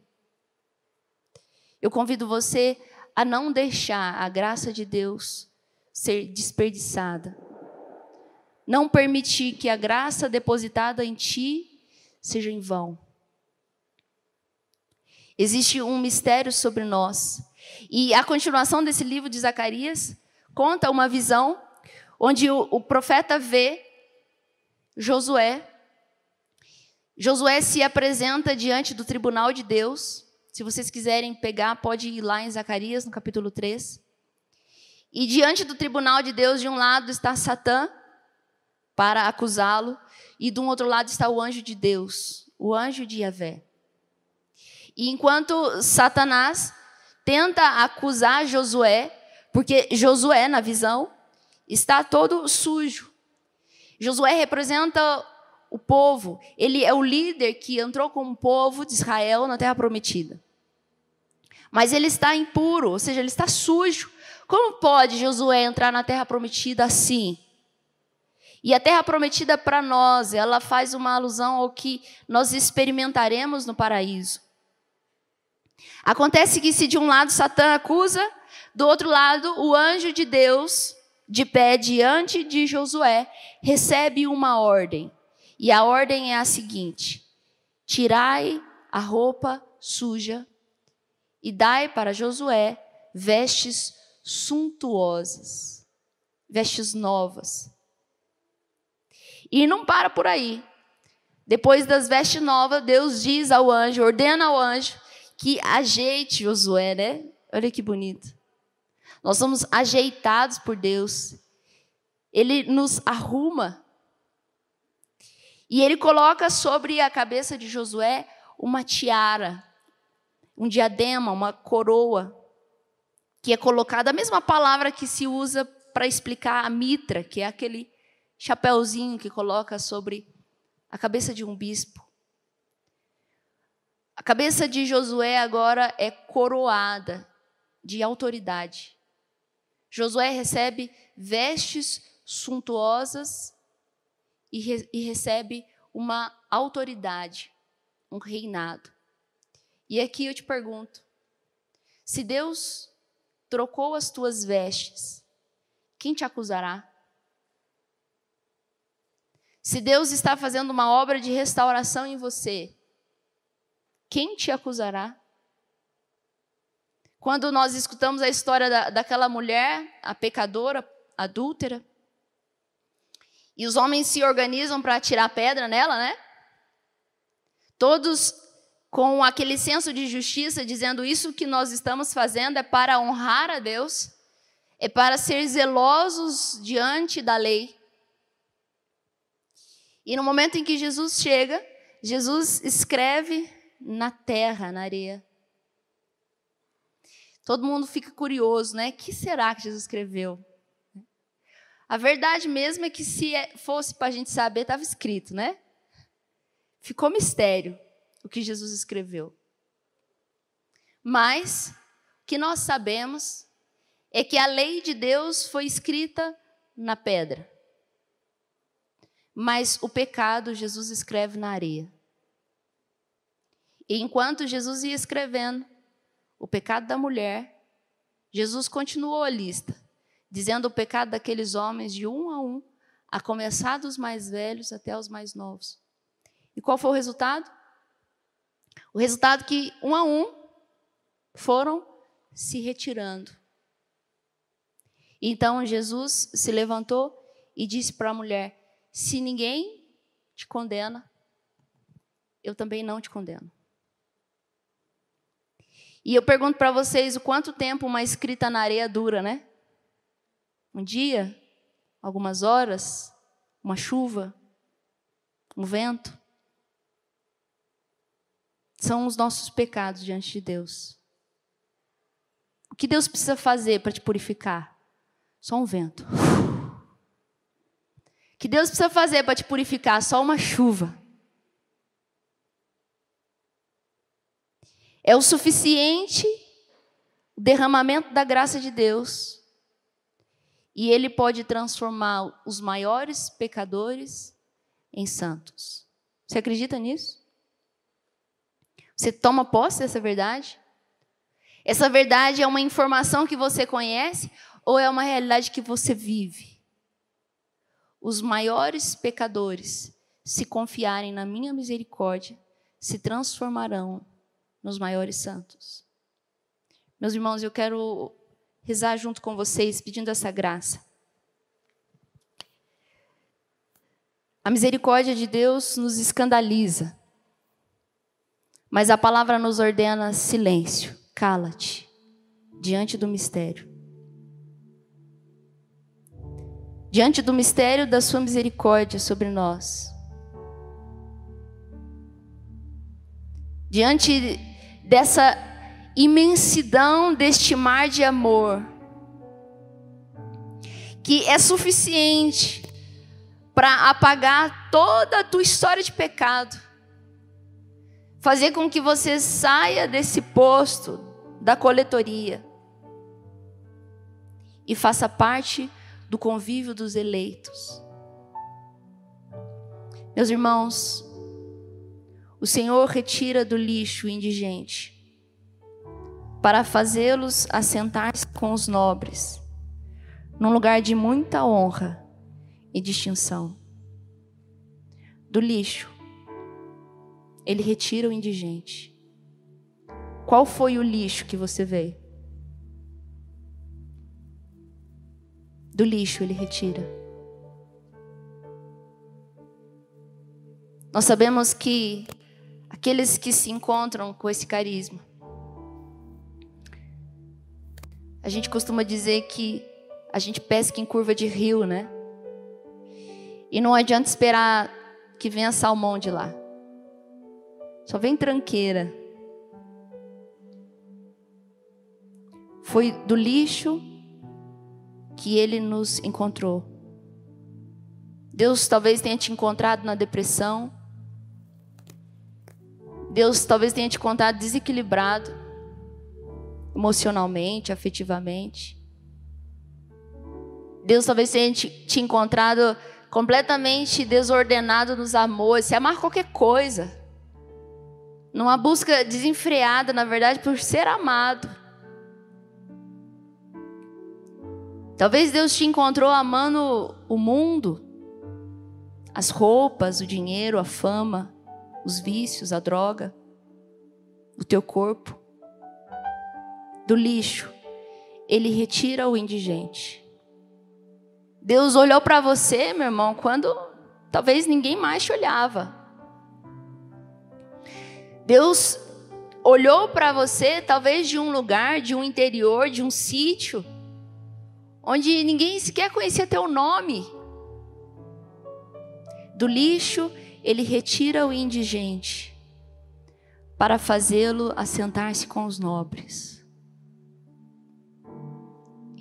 eu convido você a não deixar a graça de Deus ser desperdiçada. Não permitir que a graça depositada em ti seja em vão. Existe um mistério sobre nós. E a continuação desse livro de Zacarias conta uma visão onde o, o profeta vê Josué. Josué se apresenta diante do tribunal de Deus. Se vocês quiserem pegar, pode ir lá em Zacarias, no capítulo 3. E diante do tribunal de Deus, de um lado está Satã, para acusá-lo, e do outro lado está o anjo de Deus, o anjo de Yahvé. E enquanto Satanás tenta acusar Josué, porque Josué, na visão, está todo sujo. Josué representa o povo, ele é o líder que entrou com o povo de Israel na terra prometida. Mas ele está impuro, ou seja, ele está sujo. Como pode Josué entrar na terra prometida assim? E a terra prometida para nós, ela faz uma alusão ao que nós experimentaremos no paraíso. Acontece que se de um lado Satã acusa, do outro lado o anjo de Deus, de pé diante de Josué, recebe uma ordem. E a ordem é a seguinte: Tirai a roupa suja e dai para Josué vestes suntuosas, vestes novas. E não para por aí. Depois das vestes novas, Deus diz ao anjo, ordena ao anjo que ajeite Josué, né? Olha que bonito. Nós somos ajeitados por Deus. Ele nos arruma. E ele coloca sobre a cabeça de Josué uma tiara, um diadema, uma coroa, que é colocada a mesma palavra que se usa para explicar a mitra, que é aquele chapéuzinho que coloca sobre a cabeça de um bispo. A cabeça de Josué agora é coroada de autoridade. Josué recebe vestes suntuosas e, re e recebe uma autoridade, um reinado. E aqui eu te pergunto: se Deus trocou as tuas vestes, quem te acusará? Se Deus está fazendo uma obra de restauração em você, quem te acusará? Quando nós escutamos a história da, daquela mulher, a pecadora, adúltera, e os homens se organizam para tirar pedra nela, né? Todos com aquele senso de justiça, dizendo isso que nós estamos fazendo é para honrar a Deus, é para ser zelosos diante da lei. E no momento em que Jesus chega, Jesus escreve na terra, na areia. Todo mundo fica curioso, né? O que será que Jesus escreveu? A verdade mesmo é que se é, fosse para a gente saber, estava escrito, né? Ficou mistério o que Jesus escreveu. Mas o que nós sabemos é que a lei de Deus foi escrita na pedra. Mas o pecado Jesus escreve na areia. E enquanto Jesus ia escrevendo o pecado da mulher, Jesus continuou a lista, dizendo o pecado daqueles homens de um a um, a começar dos mais velhos até os mais novos. E qual foi o resultado? O resultado que um a um foram se retirando. Então Jesus se levantou e disse para a mulher: Se ninguém te condena, eu também não te condeno. E eu pergunto para vocês o quanto tempo uma escrita na areia dura, né? Um dia? Algumas horas? Uma chuva? Um vento? São os nossos pecados diante de Deus. O que Deus precisa fazer para te purificar? Só um vento. O que Deus precisa fazer para te purificar? Só uma chuva. É o suficiente o derramamento da graça de Deus. E ele pode transformar os maiores pecadores em santos. Você acredita nisso? Você toma posse dessa verdade? Essa verdade é uma informação que você conhece Ou é uma realidade que você vive? Os maiores pecadores, se confiarem na minha misericórdia, se transformarão nos maiores santos. Meus irmãos, eu quero rezar junto com vocês, pedindo essa graça. A misericórdia de Deus nos escandaliza, mas a palavra nos ordena silêncio, cala-te, diante do mistério. Diante do mistério da Sua misericórdia sobre nós. Diante dessa imensidão deste mar de amor, que é suficiente para apagar toda a tua história de pecado, fazer com que você saia desse posto da coletoria e faça parte do convívio dos eleitos. Meus irmãos, o Senhor retira do lixo o indigente para fazê-los assentar-se com os nobres, num lugar de muita honra e distinção. Do lixo, ele retira o indigente. Qual foi o lixo que você veio? Do lixo ele retira. Nós sabemos que aqueles que se encontram com esse carisma, A gente costuma dizer que a gente pesca em curva de rio, né? E não adianta esperar que venha salmão de lá. Só vem tranqueira. Foi do lixo que ele nos encontrou. Deus talvez tenha te encontrado na depressão. Deus talvez tenha te encontrado desequilibrado emocionalmente, afetivamente. Deus talvez tenha te encontrado completamente desordenado nos amores, se amar qualquer coisa. Numa busca desenfreada, na verdade, por ser amado. Talvez Deus te encontrou amando o mundo, as roupas, o dinheiro, a fama, os vícios, a droga, o teu corpo do lixo, ele retira o indigente. Deus olhou para você, meu irmão, quando talvez ninguém mais te olhava. Deus olhou para você, talvez de um lugar, de um interior, de um sítio, onde ninguém sequer conhecia teu nome. Do lixo, ele retira o indigente para fazê-lo assentar-se com os nobres.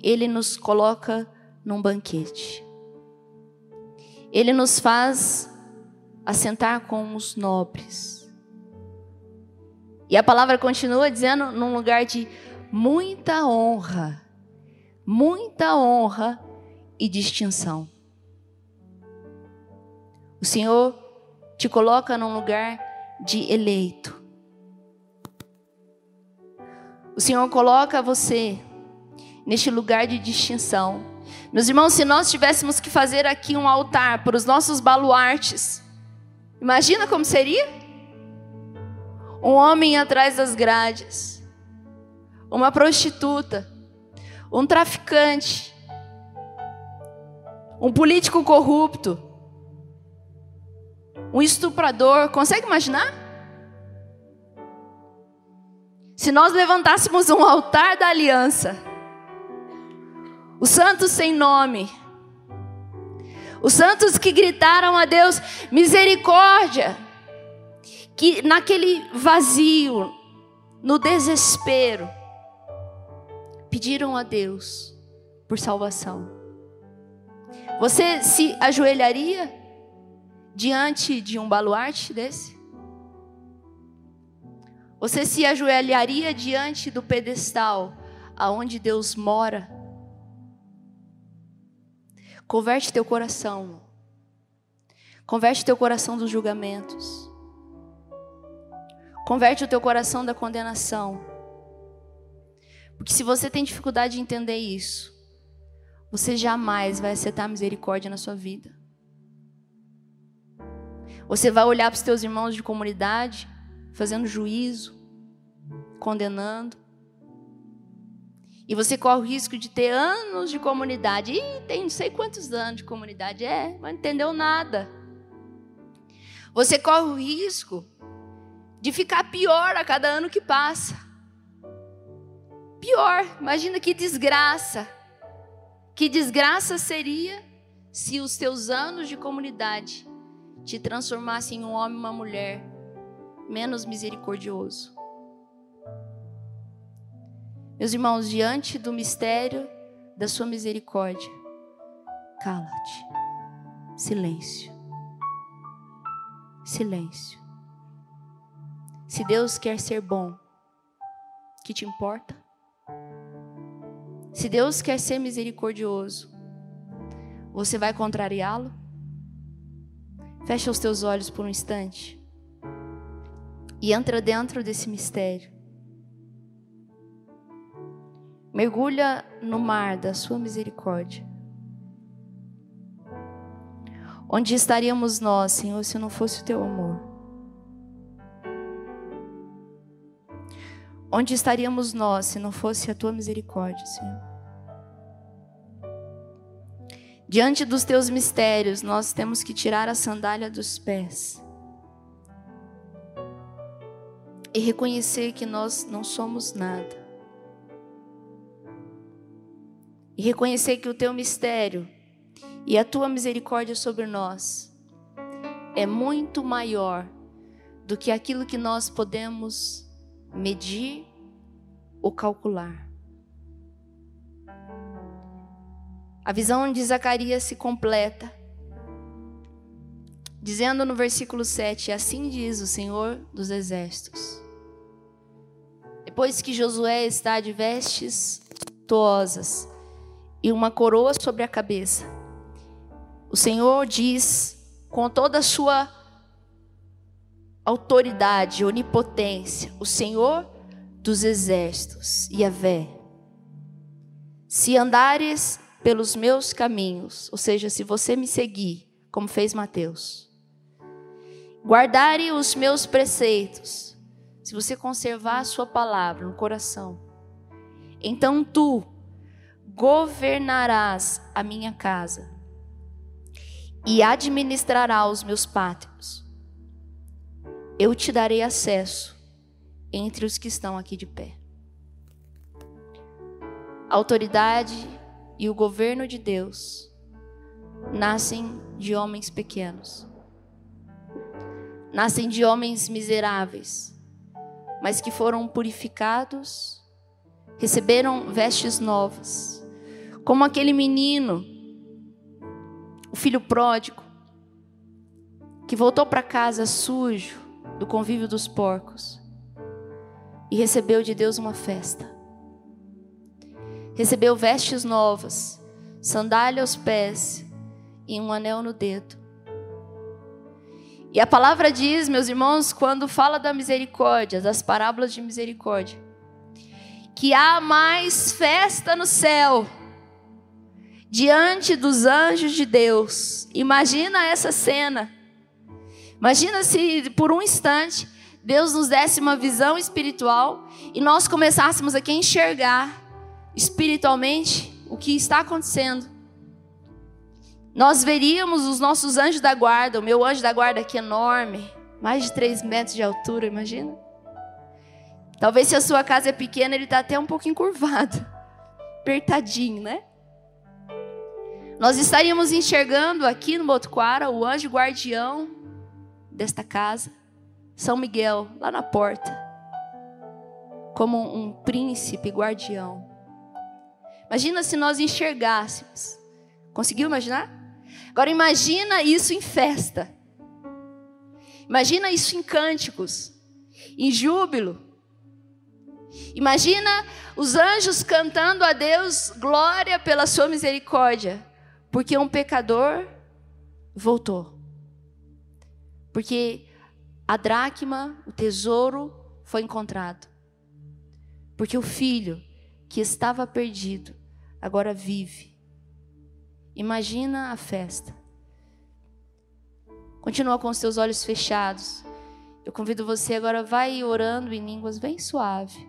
Ele nos coloca num banquete. Ele nos faz assentar com os nobres. E a palavra continua dizendo num lugar de muita honra, muita honra e distinção. O Senhor te coloca num lugar de eleito. O Senhor coloca você neste lugar de distinção. Meus irmãos, se nós tivéssemos que fazer aqui um altar para os nossos baluartes, imagina como seria? Um homem atrás das grades, uma prostituta, um traficante, um político corrupto, um estuprador. Consegue imaginar? Se nós levantássemos um altar da aliança, os santos sem nome. Os santos que gritaram a Deus misericórdia. Que naquele vazio, no desespero, pediram a Deus por salvação. Você se ajoelharia diante de um baluarte desse? Você se ajoelharia diante do pedestal aonde Deus mora? Converte teu coração. Converte teu coração dos julgamentos. Converte o teu coração da condenação. Porque se você tem dificuldade de entender isso, você jamais vai aceitar misericórdia na sua vida. Você vai olhar para os teus irmãos de comunidade, fazendo juízo, condenando. E você corre o risco de ter anos de comunidade. Ih, tem não sei quantos anos de comunidade. É, mas não entendeu nada. Você corre o risco de ficar pior a cada ano que passa. Pior, imagina que desgraça. Que desgraça seria se os teus anos de comunidade te transformassem em um homem e uma mulher menos misericordioso. Meus irmãos, diante do mistério da sua misericórdia, cala-te. Silêncio. Silêncio. Se Deus quer ser bom, que te importa? Se Deus quer ser misericordioso, você vai contrariá-lo? Fecha os teus olhos por um instante e entra dentro desse mistério. Mergulha no mar da sua misericórdia. Onde estaríamos nós, Senhor, se não fosse o teu amor? Onde estaríamos nós se não fosse a tua misericórdia, Senhor? Diante dos teus mistérios, nós temos que tirar a sandália dos pés e reconhecer que nós não somos nada. E reconhecer que o teu mistério e a tua misericórdia sobre nós é muito maior do que aquilo que nós podemos medir ou calcular. A visão de Zacarias se completa, dizendo no versículo 7: Assim diz o Senhor dos Exércitos. Depois que Josué está de vestes tuosas e uma coroa sobre a cabeça, o Senhor diz com toda a sua autoridade, onipotência, o Senhor dos exércitos, Yahvé. Se andares pelos meus caminhos, ou seja, se você me seguir, como fez Mateus, guardare os meus preceitos, se você conservar a sua palavra no coração, então tu governarás a minha casa e administrará os meus pátios. Eu te darei acesso entre os que estão aqui de pé. Autoridade e o governo de Deus nascem de homens pequenos, nascem de homens miseráveis, mas que foram purificados, receberam vestes novas, como aquele menino, o filho pródigo, que voltou para casa sujo do convívio dos porcos e recebeu de Deus uma festa recebeu vestes novas, sandália aos pés e um anel no dedo. E a palavra diz, meus irmãos, quando fala da misericórdia, das parábolas de misericórdia, que há mais festa no céu diante dos anjos de Deus. Imagina essa cena. Imagina se por um instante Deus nos desse uma visão espiritual e nós começássemos aqui a enxergar espiritualmente o que está acontecendo. Nós veríamos os nossos anjos da guarda, o meu anjo da guarda aqui enorme, mais de 3 metros de altura, imagina. Talvez se a sua casa é pequena, ele está até um pouco encurvado, apertadinho, né? Nós estaríamos enxergando aqui no Botuquara o anjo guardião desta casa, São Miguel, lá na porta, como um príncipe guardião. Imagina se nós enxergássemos. Conseguiu imaginar? Agora imagina isso em festa. Imagina isso em cânticos, em júbilo. Imagina os anjos cantando a Deus glória pela sua misericórdia, porque um pecador voltou. Porque a dracma, o tesouro foi encontrado. Porque o filho que estava perdido agora vive Imagina a festa. Continua com os seus olhos fechados. Eu convido você agora, vai orando em línguas bem suave.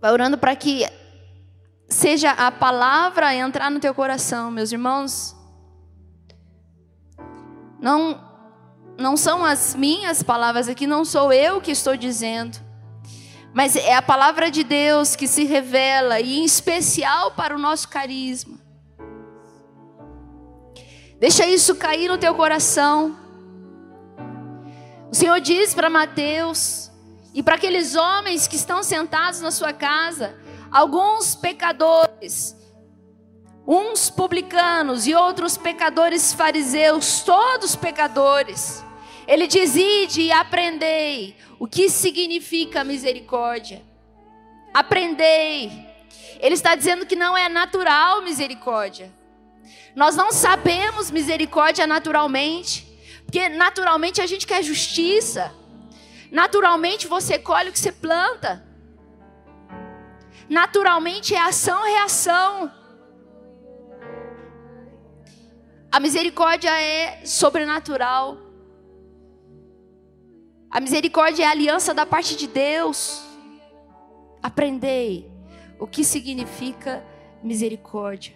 Vai orando para que seja a palavra entrar no teu coração, meus irmãos. Não não são as minhas palavras aqui, não sou eu que estou dizendo. Mas é a palavra de Deus que se revela e em especial para o nosso carisma. Deixa isso cair no teu coração. O Senhor diz para Mateus e para aqueles homens que estão sentados na sua casa, alguns pecadores, uns publicanos e outros pecadores fariseus, todos pecadores. Ele diz: Ide e aprendei o que significa misericórdia. Aprendei. Ele está dizendo que não é natural misericórdia. Nós não sabemos misericórdia naturalmente, porque naturalmente a gente quer justiça. Naturalmente você colhe o que você planta. Naturalmente é ação-reação. A misericórdia é sobrenatural. A misericórdia é a aliança da parte de Deus. Aprendei o que significa misericórdia.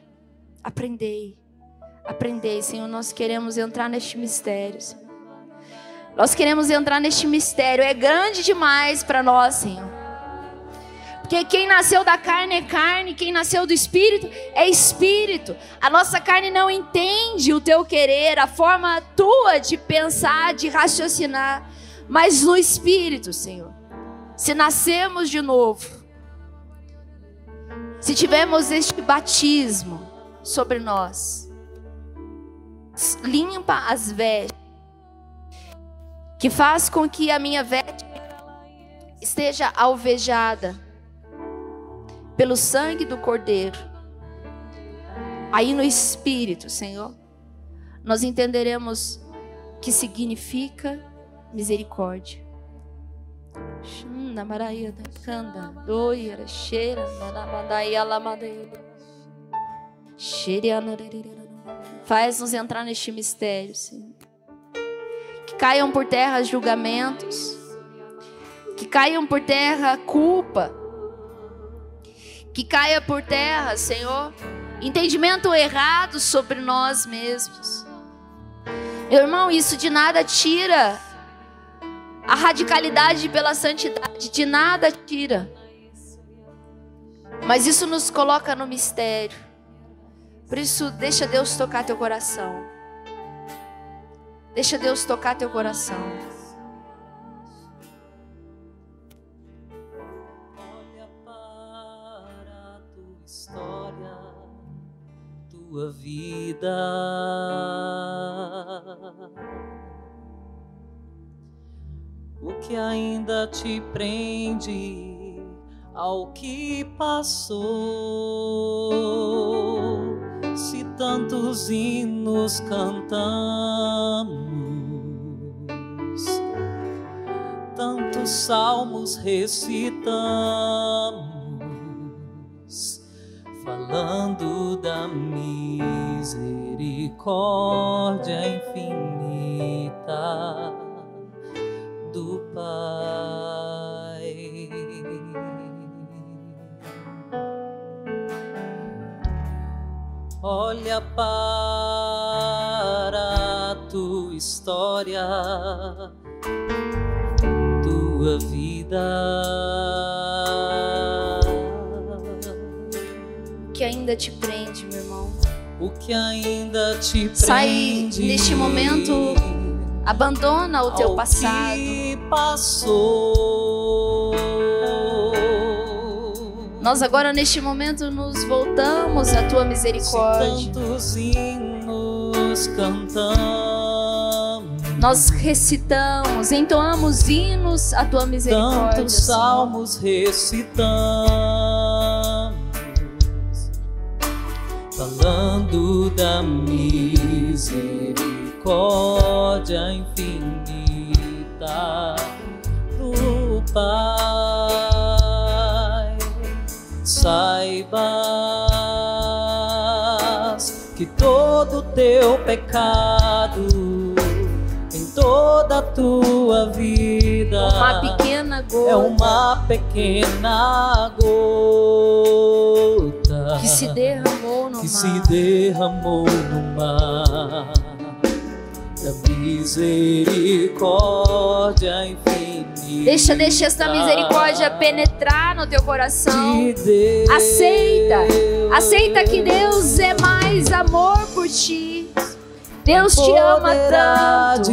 Aprendei. Aprendei, Senhor, nós queremos entrar neste mistério. Senhor. Nós queremos entrar neste mistério. É grande demais para nós, Senhor. Porque quem nasceu da carne é carne, quem nasceu do espírito é espírito. A nossa carne não entende o teu querer, a forma tua de pensar, de raciocinar, mas no espírito, Senhor. Se nascemos de novo, se tivermos este batismo sobre nós, limpa as vestes, que faz com que a minha veste esteja alvejada pelo sangue do Cordeiro. Aí no Espírito, Senhor, nós entenderemos que significa misericórdia. Faz-nos entrar neste mistério, Senhor. Que caiam por terra julgamentos. Que caiam por terra culpa. Que caia por terra, Senhor, entendimento errado sobre nós mesmos. Meu irmão, isso de nada tira a radicalidade pela santidade, de nada tira. Mas isso nos coloca no mistério. Por isso, deixa Deus tocar teu coração. Deixa Deus tocar teu coração. Tua vida. O que ainda te prende ao que passou? se tantos hinos cantamos, tantos salmos recitamos, falando da misericórdia infinita do Pai. Olha para a tua história, tua vida. Ainda te prende, meu irmão? O que ainda te prende? Sai neste momento, abandona o teu passado. Que passou. Nós agora neste momento nos voltamos à tua misericórdia. Tantos hinos cantamos, Nós recitamos, entoamos hinos à tua misericórdia. tantos salmos recitamos, todo da misericórdia infinita do Pai. Saibas que todo teu pecado em toda a tua vida uma pequena é gota. é uma pequena gota que se derramou no que mar. se derramou no mar da misericórdia infinita. Deixa, deixa essa misericórdia penetrar no teu coração. Aceita. Aceita que Deus é mais amor por ti. Deus te ama tanto.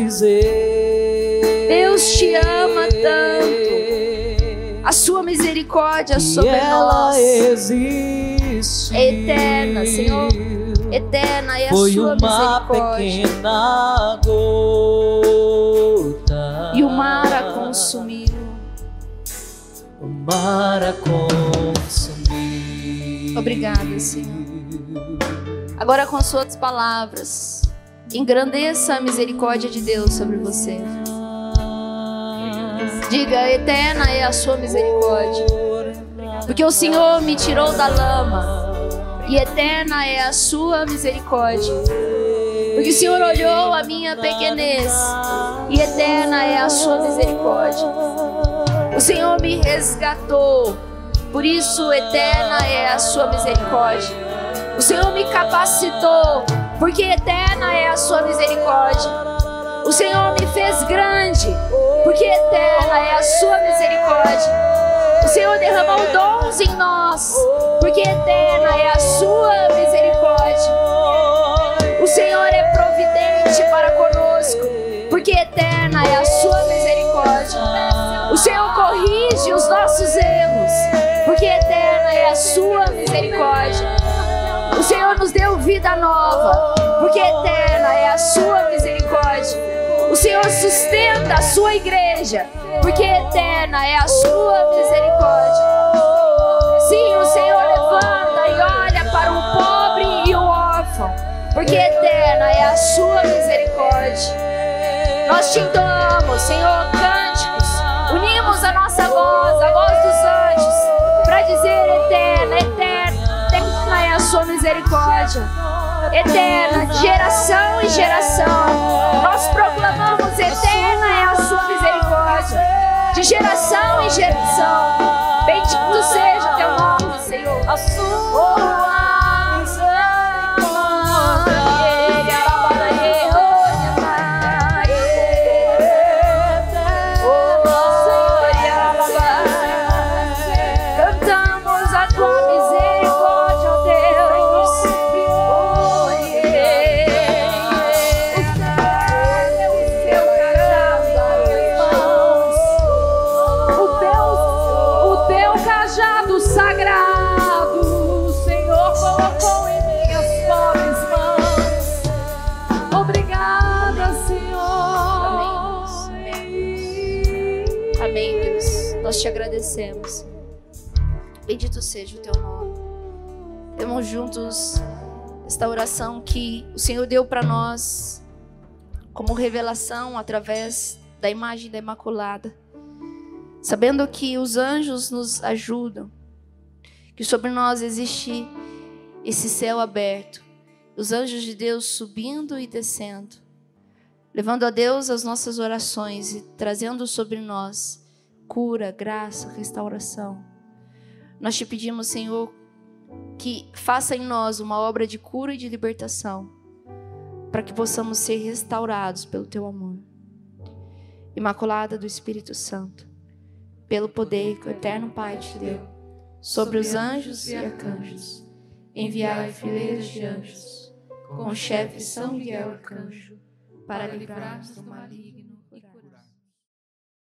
Deus te ama tanto. A sua misericórdia sobre nós. existe. É eterna, Senhor. Eterna é a Foi sua misericórdia. gota. E o mar a consumiu. O mar a consumiu. Obrigada, Senhor. Agora com suas palavras, engrandeça a misericórdia de Deus sobre você. Diga, eterna é a sua misericórdia. Porque o Senhor me tirou da lama. E eterna é a sua misericórdia. Porque o Senhor olhou a minha pequenez. E eterna é a sua misericórdia. O Senhor me resgatou. Por isso, eterna é a sua misericórdia. O Senhor me capacitou. Porque eterna é a sua misericórdia. O Senhor me fez grande. Porque eterna é a sua misericórdia. O Senhor derramou dons em nós. Porque eterna é a sua misericórdia. O Senhor é providente para conosco, porque eterna é a sua misericórdia. O Senhor corrige os nossos erros, porque eterna é a sua misericórdia. O Senhor nos deu vida nova, porque eterna é a sua misericórdia. O Senhor sustenta a sua igreja, porque eterna é a sua misericórdia. Sim, o Senhor levanta e olha para o pobre e o órfão, porque eterna é a sua misericórdia. Nós te entoamos, Senhor, cânticos, unimos a nossa voz, a voz dos anjos, para dizer eterna, eterna, eterna é a sua misericórdia. Eterna, de geração em geração, de geração em geração. Bendito seja o teu nome, Senhor. A seja o teu nome. Temos juntos esta oração que o Senhor deu para nós como revelação através da imagem da Imaculada. Sabendo que os anjos nos ajudam, que sobre nós existe esse céu aberto, os anjos de Deus subindo e descendo, levando a Deus as nossas orações e trazendo sobre nós cura, graça, restauração. Nós te pedimos, Senhor, que faça em nós uma obra de cura e de libertação, para que possamos ser restaurados pelo teu amor. Imaculada do Espírito Santo, pelo poder que o eterno Pai te deu, sobre os anjos e arcanjos, enviai fileiras de anjos, com o chefe São Miguel Arcanjo, para livrar-nos do maligno.